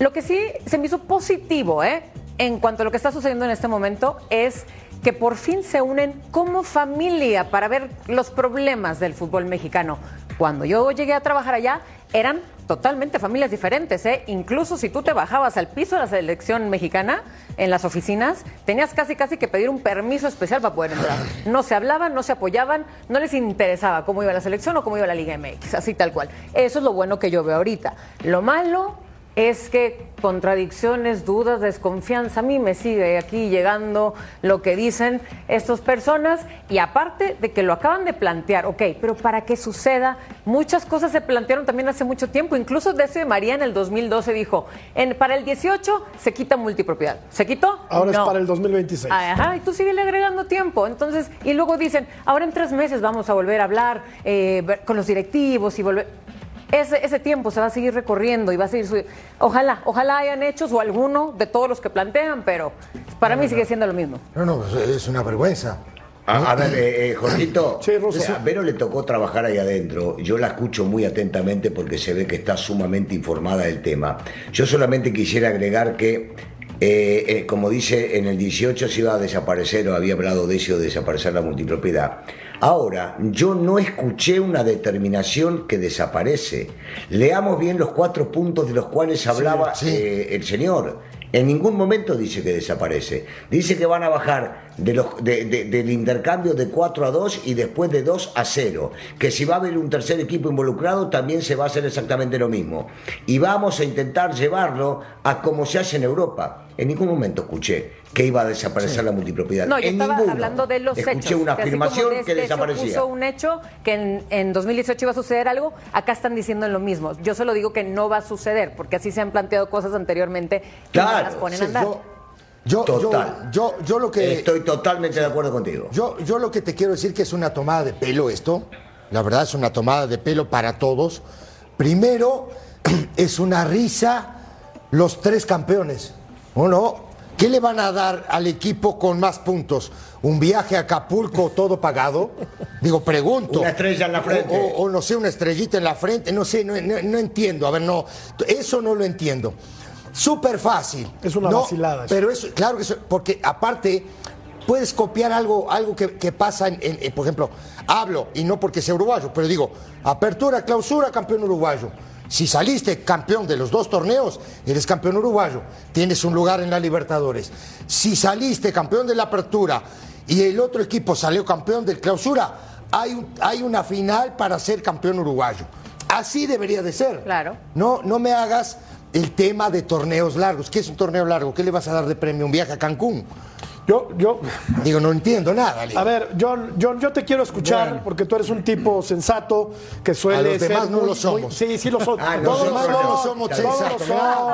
Lo que sí se me hizo positivo, ¿eh? En cuanto a lo que está sucediendo en este momento, es que por fin se unen como familia para ver los problemas del fútbol mexicano. Cuando yo llegué a trabajar allá, eran totalmente familias diferentes, ¿eh? Incluso si tú te bajabas al piso de la selección mexicana en las oficinas, tenías casi casi que pedir un permiso especial para poder entrar. No se hablaban, no se apoyaban, no les interesaba cómo iba la selección o cómo iba la Liga MX, así tal cual. Eso es lo bueno que yo veo ahorita. Lo malo es que contradicciones, dudas, desconfianza, a mí me sigue aquí llegando lo que dicen estas personas y aparte de que lo acaban de plantear, ok, pero para que suceda, muchas cosas se plantearon también hace mucho tiempo, incluso desde María en el 2012 dijo, en, para el 18 se quita multipropiedad, ¿se quitó? Ahora No. es para el 2026. Ajá, y tú sigues agregando tiempo. Entonces, y luego dicen, ahora en tres meses vamos a volver a hablar eh, con los directivos y volver. Ese, ese tiempo se va a seguir recorriendo y va a seguir subiendo. Ojalá, ojalá hayan hechos o alguno de todos los que plantean, pero para mí sigue siendo lo mismo. No, no, es una vergüenza. A, a ver, eh, eh, Jorgito, Sí, Russo. o sea, a Vero le tocó trabajar ahí adentro. Yo la escucho muy atentamente porque se ve que está sumamente informada del tema. Yo solamente quisiera agregar que, eh, eh, como dice, en el 18 se iba a desaparecer o había hablado de eso de desaparecer la multipropiedad. Ahora, yo no escuché una determinación que desaparece. Leamos bien los cuatro puntos de los cuales hablaba eh, el señor. En ningún momento dice que desaparece. Dice que van a bajar de los, de- de- del intercambio de 4 a 2 y después de 2 a 0. Que si va a haber un tercer equipo involucrado, también se va a hacer exactamente lo mismo. Y vamos a intentar llevarlo a como se hace en Europa. En ningún momento escuché que iba a desaparecer la multipropiedad. No, yo en estaba ninguno. hablando de los Escuché hechos. una que así como afirmación que hecho desaparecía. puso un hecho que en, en 2018 iba a suceder algo, acá están diciendo lo mismo. Yo solo digo que no va a suceder, porque así se han planteado cosas anteriormente que no Claro, las ponen Sí, a andar. yo, yo, yo, Total. yo, yo lo que Estoy totalmente de acuerdo contigo. yo, yo lo que te quiero decir que es una tomada de pelo esto. La verdad es una tomada de pelo para todos. Primero, es una risa los tres campeones. ¿O no? ¿Qué le van a dar al equipo con más puntos? ¿Un viaje a Acapulco todo pagado? Digo, pregunto. Una estrella en la frente. O, o- o no sé, una estrellita en la frente. No sé, no, no- no entiendo. A ver, no. Eso no lo entiendo. Súper fácil. Es una No, vacilada eso. Pero eso, claro que eso, porque aparte puedes copiar algo, algo que, que pasa en, en- en, por ejemplo, hablo, y no porque sea uruguayo, pero digo, apertura, clausura, campeón uruguayo. Si saliste campeón de los dos torneos, eres campeón uruguayo, tienes un lugar en la Libertadores. Si saliste campeón de la apertura y el otro equipo salió campeón del clausura, hay, un- hay una final para ser campeón uruguayo. Así debería de ser. Claro. No, no me hagas el tema de torneos largos. ¿Qué es un torneo largo? ¿Qué le vas a dar de premio? ¿Un viaje a Cancún? Yo, yo, Digo, no entiendo nada. Leo. a ver, John, John, yo te quiero escuchar Bueno. porque tú eres un tipo sensato que suele A los ser demás no muy- lo somos. muy- sí, sí lo son. Ah, Todos nosotros lo Además, no lo somos sensatos.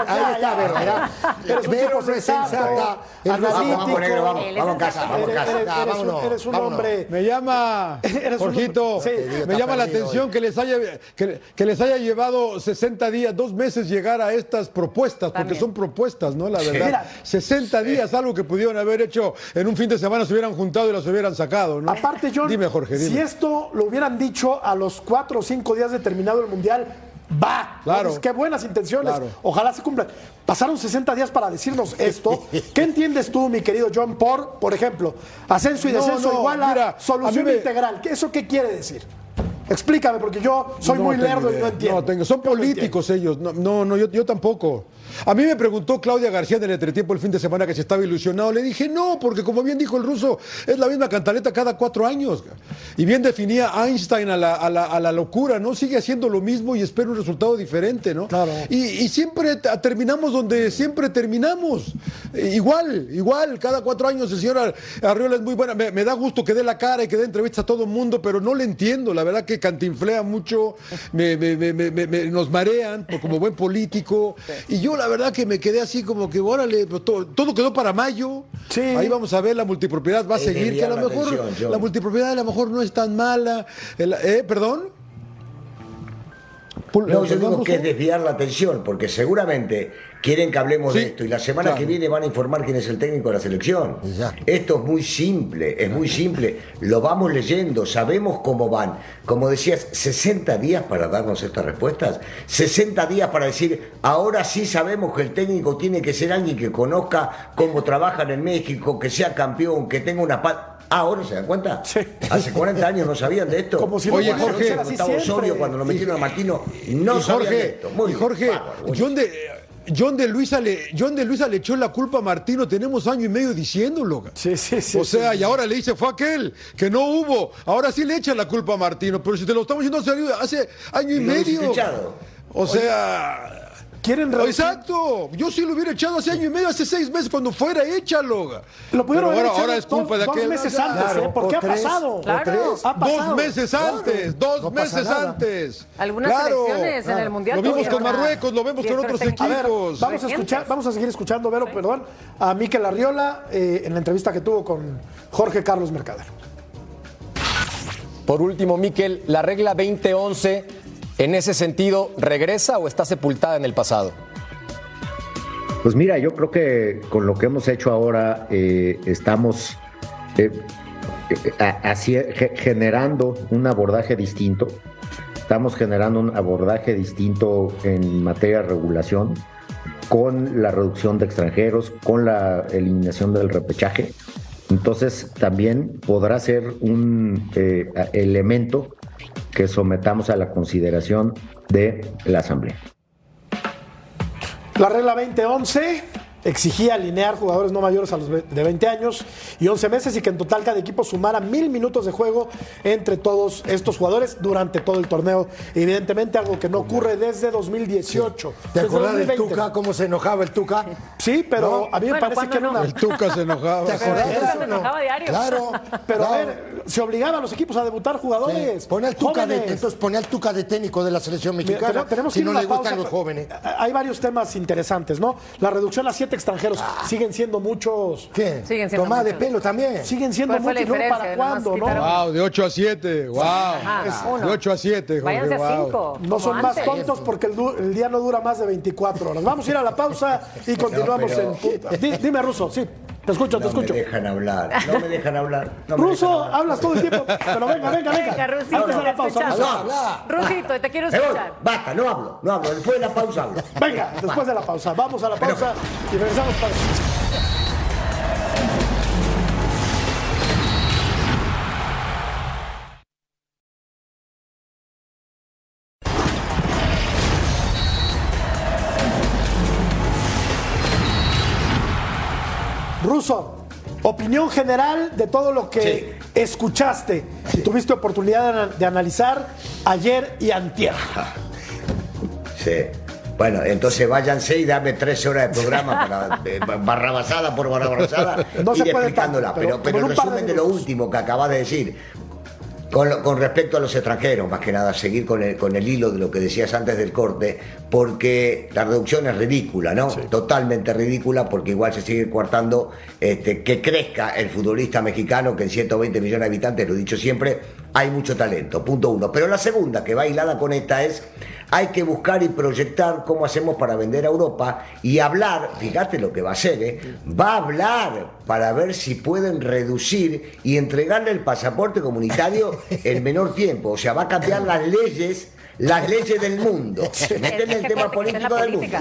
ahí está, Vero, mirá. Eres un Vero tipo no sensata, analítico. vamos, negro, vamos, vamos a casa, vamos casa. eres- eres un, vámonos, eres un hombre. Me llama, Eres un- Jorgito, sí. Me llama la atención hoy. que les, haya, que, que les haya llevado 60 días, dos meses llegar a estas propuestas, porque También. son propuestas, ¿no? La verdad. Mira. 60 días, algo que pudieron haber hecho en un fin de semana, se hubieran juntado y las hubieran sacado, ¿no? Aparte, John, Dime, Jorge, dime. si esto lo hubieran dicho a los cuatro o cinco días de terminado el Mundial, va. Claro. Qué buenas intenciones. Claro. Ojalá se cumplan. Pasaron 60 días para decirnos esto. ¿Qué entiendes tú, mi querido John, por, por ejemplo, ascenso y descenso no, igual a mira, solución a me- integral? ¿Qué- ¿Eso qué quiere decir? Explícame, porque yo soy No muy lerdo y no entiendo. No, tengo- son Yo no políticos ellos. No, no, no, yo, yo tampoco. A mí me preguntó Claudia García en el entretiempo el fin de semana que si estaba ilusionado. Le dije no, porque como bien dijo el ruso, es la misma cantaleta cada cuatro años. Y bien definía Einstein a la, a la- a la locura, ¿no? Sigue haciendo lo mismo y espera un resultado diferente, ¿no? Claro. Y, y siempre terminamos donde siempre terminamos. Eh, igual, igual, cada cuatro años el señor Ar- Arriola es muy buena. Me, me da gusto que dé la cara y que dé entrevistas a todo el mundo, pero no le entiendo. La verdad que cantinflea mucho, me, me- me- me- me- me- nos marean por- como buen político. Y yo la verdad que me quedé así como que, órale, pues, todo, todo quedó para mayo. Sí. Ahí vamos a ver, la multipropiedad va a seguir, que a lo la mejor atención, la multipropiedad a lo mejor no es tan mala. El- ¿Eh? ¿Perdón? No, yo ¿Perdón, digo que es desviar la atención, porque seguramente quieren que hablemos de Sí, esto y la semana claro. que viene van a informar quién es el técnico de la selección. Esto es muy simple, es muy simple. Lo vamos leyendo, sabemos cómo van. Como decías, 60 días para darnos estas respuestas. 60 días para decir, ahora sí sabemos que el técnico tiene que ser alguien que conozca cómo trabajan en México, que sea campeón, que tenga una paz. Ah, ahora se dan cuenta. Hace 40 años no sabían de esto. Como si Oye, Jorge, Gustavo. Osorio, cuando lo metieron a Martino, no y sabían de Jorge, esto. Muy y bien, Jorge. John de, John de Luisa le, John de Luisa le echó la culpa a Martino, tenemos año y medio diciéndolo. Sí, sí, sí. o sea, sí. y ahora le dice, fue aquel, que no hubo. Ahora sí le echan la culpa a Martino, pero si te lo estamos diciendo hace, hace año y, Y medio. O sea. Quieren reducir- Exacto, yo sí lo hubiera echado hace año y medio, hace seis meses, cuando fuera, échalo. Lo pudieron Pero haber ahora, echado ahora es culpa de dos, aquel. dos meses Ya, antes, claro, ¿eh? Porque ha pasado. Claro. tres. Ha pasado. Dos meses antes, dos no meses nada. antes. Algunas Claro. selecciones en el Mundial Lo vimos con Marruecos, lo vemos con otros técnicos. A ver, equipos. vamos a escuchar, vamos a seguir escuchando, Vero, perdón, a Miquel Arriola eh, en la entrevista que tuvo con Jorge Carlos Mercader. Por último, Miquel, ¿la regla 2011 en ese sentido regresa o está sepultada en el pasado? Pues mira, yo creo que con lo que hemos hecho ahora eh, estamos eh, eh, generando un abordaje distinto. Estamos generando un abordaje distinto en materia de regulación, con la reducción de extranjeros, con la eliminación del repechaje. Entonces también podrá ser un elemento que sometamos a la consideración de la Asamblea. La regla 2011 exigía alinear jugadores no mayores a los de 20 años y 11 meses y que en total cada equipo sumara mil minutos de juego entre todos estos jugadores durante todo el torneo. Evidentemente algo que no ocurre desde 2018. ¿Te desde acuerdas del 2020. Tuca? ¿Cómo se enojaba el Tuca? Sí, pero No. a mí me Bueno, parece ¿cuándo que era no? una... El Tuca se enojaba. ¿Te se no? enojaba diario. Claro. Pero a ver, se obligaba a los equipos a debutar jugadores. Sí. Pone al Tuca de, entonces pone al Tuca de técnico de la selección Mira, mexicana. tenemos- tenemos si que no le gustan los jóvenes. Hay varios temas interesantes, ¿no? La reducción a siete extranjeros. Siguen siendo muchos. ¿Qué? Siguen siendo Tomada de pelo también. Siguen siendo ¿Cuál fue la muchos. ¿Para cuándo, no? Wow, de 8 a 7. Wow. Ajá. De 8 a 7. Jorge, Váyanse a wow. cinco. No son más tontos porque el, día no dura más de 24 horas. Vamos a ir a la pausa y continuamos pero- en. Di- Dime, Ruso, sí. Te escucho, te No me escucho. dejan hablar, no me dejan hablar. no me Ruso, dejan hablar. hablas todo el tiempo. Pero venga, venga, venga. Venga, Rusito, Antes de te la pausa. Ruso. Rujito, te quiero escuchar. basta, no hablo, no hablo. Después de la pausa hablo. Venga, después de la pausa. Vamos a la pausa y regresamos para. Opinión general de todo lo que escuchaste y tuviste oportunidad de, ana- de analizar ayer y antier. Sí. Bueno, entonces váyanse y dame tres horas de programa para eh, barrabasada por barrabasada No ir explicándola. tanto, pero, pero pero el de resumen de lo último que acabas de decir, con, lo- con respecto a los extranjeros, más que nada, seguir con el, con el hilo de lo que decías antes del corte, porque la reducción es ridícula, ¿no? Totalmente ridícula, porque igual se sigue coartando este, que crezca el futbolista mexicano, que en 120 millones de habitantes, lo he dicho siempre, hay mucho talento, punto uno. Pero la segunda, que va hilada con esta, es hay que buscar y proyectar cómo hacemos para vender a Europa y hablar, fíjate lo que va a hacer, ¿eh? va a hablar para ver si pueden reducir y entregarle el pasaporte comunitario en menor tiempo. O sea, va a cambiar las leyes. Las leyes del mundo. Meten el tema político del mundo.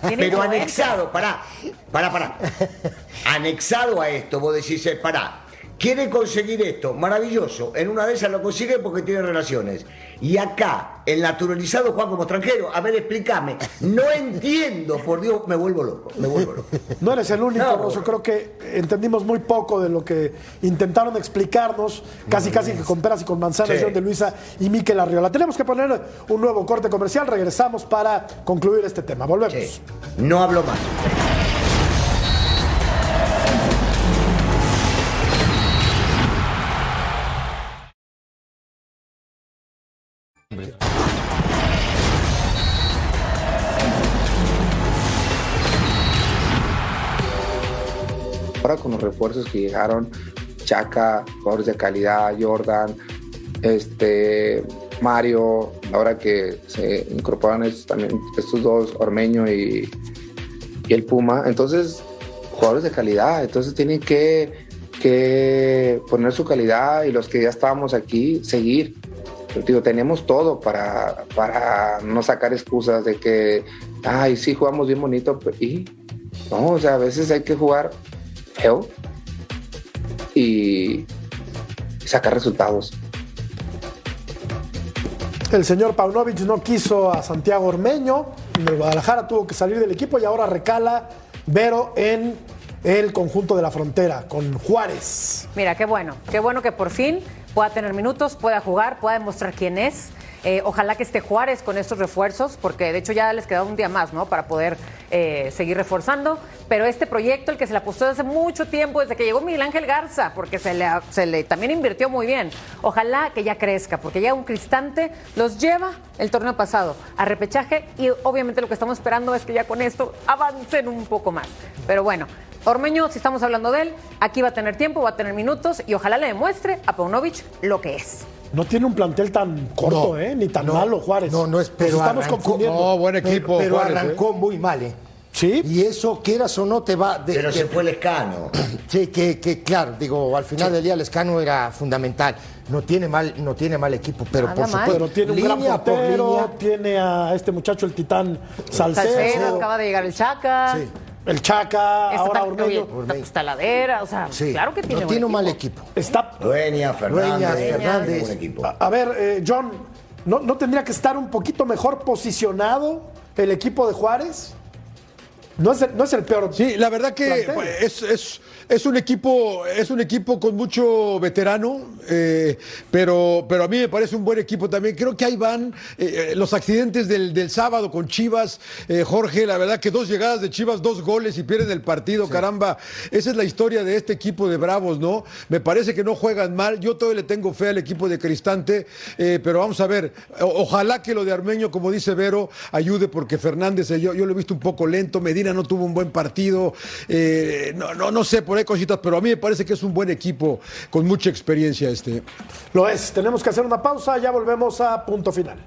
Pero anexado, pará, pará, pará. Anexado a esto, vos decís, eh, pará. Quiere conseguir esto, maravilloso. En una de esas lo consigue porque tiene relaciones. Y acá, el naturalizado Juan como extranjero, a ver, explícame. No entiendo, por Dios, me vuelvo loco, me vuelvo loco. No eres el único, No. Rosso. Creo que entendimos muy poco de lo que intentaron explicarnos, casi casi que con peras y con manzanas, Sí. John de Luisa y Miquel Arriola. Tenemos que poner un nuevo corte comercial. Regresamos para concluir este tema. Volvemos. Sí, no hablo más. Con los refuerzos que llegaron, Chaca, jugadores de calidad, Jordan, este Mario, ahora que se incorporan estos, también estos dos, Ormeño y, y el Puma. Entonces, jugadores de calidad, entonces tienen que, que poner su calidad y los que ya estábamos aquí, seguir. Pero, digo, tenemos todo para, para no sacar excusas de que, ay, sí, jugamos bien bonito, pero- y no, o sea, a veces hay que jugar feo y sacar resultados. El señor Paunovic no quiso a Santiago Ormeño, de Guadalajara tuvo que salir del equipo y ahora recala Vero en el conjunto de la frontera con Juárez. Mira, qué bueno, qué bueno que por fin pueda tener minutos, pueda jugar, pueda demostrar quién es. Eh, ojalá que esté Juárez con estos refuerzos, porque de hecho ya les queda un día más, ¿no? Para poder eh, seguir reforzando. Pero este proyecto, el que se le apostó hace mucho tiempo, desde que llegó Miguel Ángel Garza, porque se le, se le también invirtió muy bien. Ojalá que ya crezca, porque ya un cristante los lleva el torneo pasado a repechaje y obviamente lo que estamos esperando es que ya con esto avancen un poco más. Pero bueno, Ormeño, si estamos hablando de él, aquí va a tener tiempo, va a tener minutos y ojalá le demuestre a Paunovic lo que es. No tiene un plantel tan corto, No, ¿eh? Ni tan no, malo Juárez. No, no es, pero Nos estamos arrancó- confundiendo. No, buen equipo, Pero, pero Juárez, arrancó muy mal, ¿eh? Sí. Y eso, quieras o no, te va. De, Pero de- se fue el escano. Sí, que, que claro, digo, al final del día el escano era fundamental. No tiene mal, no tiene mal equipo, pero Nada por mal. supuesto, Pero tiene un línea gran por portero, línea, tiene a este muchacho, el titán Salcedo, Salcedo, acaba de llegar el Chaca. Sí. El Chaca, Está ahora Ormeño. está Taladera, o sea, sí. claro que tiene no buen tiene un mal equipo. equipo. Está Dueña, Fernández. Dueñas, Fernández. buen equipo. A, a ver, eh, John, ¿no, ¿no tendría que estar un poquito mejor posicionado el equipo de Juárez? No es el, no es el peor. Sí, la verdad que plantel. es, es- es un equipo, es un equipo con mucho veterano, eh, pero, pero a mí me parece un buen equipo también. Creo que ahí van eh, eh, los accidentes del, del sábado con Chivas. eh, Jorge, la verdad que dos llegadas de Chivas, dos goles y pierden el partido, caramba. Esa es la historia de este equipo de Bravos, ¿no? Me parece que no juegan mal. Yo todavía le tengo fe al equipo de Cristante, pero vamos a ver. O- ojalá que lo de Armeño, como dice Vero, ayude porque Fernández, yo, yo lo he visto un poco lento. No tuvo un buen partido. eh, no, no, no sé, por ahí cositas, pero a mí me parece que es un buen equipo con mucha experiencia este. Lo es. Tenemos que hacer una pausa, ya volvemos a punto final.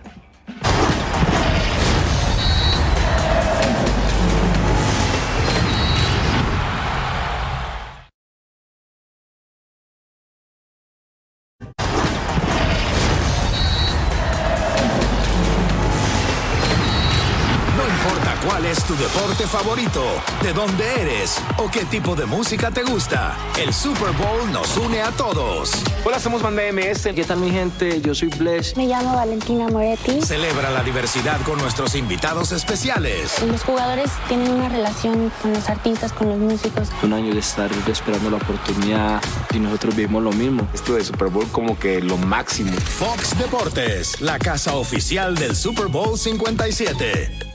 Deporte favorito, de dónde eres o qué tipo de música te gusta, el Super Bowl nos une a todos. Hola, somos Banda MS. ¿Qué tal mi gente? Yo soy Bless. Me llamo Valentina Moretti. Celebra la diversidad con nuestros invitados especiales. Los jugadores tienen una relación con los artistas, con los músicos. Un año de estar esperando la oportunidad y nosotros vivimos lo mismo. Esto de Super Bowl como que lo máximo. Fox Deportes, la casa oficial del Super Bowl 57.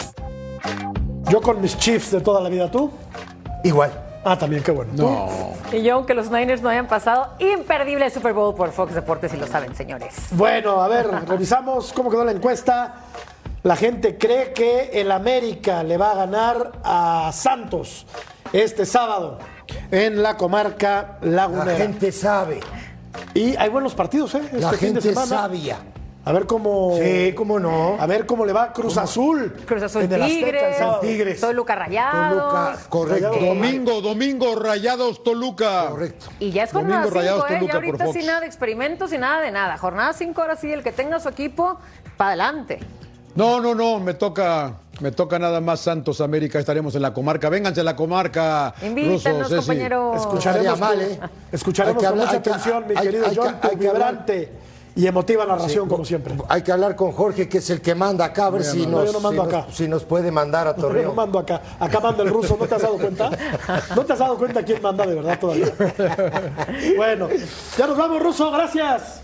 Yo con mis Chiefs de toda la vida, ¿tú? Igual. Ah, también, qué bueno. No. Y yo, aunque los Niners no hayan pasado, imperdible el Super Bowl por Fox Deportes, y lo saben, señores. Bueno, a ver, revisamos cómo quedó la encuesta. La gente cree que el América le va a ganar a Santos este sábado en la comarca La lagunera. gente sabe. Y hay buenos partidos, ¿eh? La Este fin de gente semana. sabia. A ver cómo. Sí, cómo no. A ver cómo le va Cruz Azul. Cruz Azul en el Azteca el Tigres. Tigres. Toluca Rayados. Toluca, correcto. Eh, Domingo, domingo, Rayados Toluca. Correcto. Y ya es jornada Domingo 5, Rayados ¿eh? Toluca Ya ahorita sin nada de experimentos y nada de nada. Jornada 5, ahora sí, el que tenga su equipo, para adelante. No, no, no, me toca, me toca nada más Santos América, estaremos en la comarca. Vénganse a la comarca. Invítanos, compañeros. Escucharemos, mal, ¿eh? escucharemos Hay que con mucha hay que- atención, mi hay- querido John, tu vibrante y emotiva narración, como siempre. Hay que hablar con Jorge, que es el que manda acá, a ver si No, nos, yo no mando si nos- acá. si nos puede mandar a Yo no Torreón. mando acá. Acá manda el ruso, ¿no te has dado cuenta? ¿No te has dado cuenta quién manda de verdad todavía? Bueno, ya nos vamos, ruso, gracias.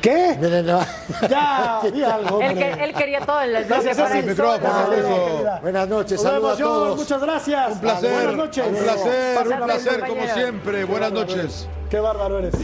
¿Qué? No, no, no. Ya, di algo. Él, hombre. que- él quería todo el Gracias, él micrófono, solo. Ruso. Buenas noches, saludos a todos. Muchas gracias. Un placer, Buenas noches. un placer, un placer como siempre. Buenas noches. Qué bárbaro eres.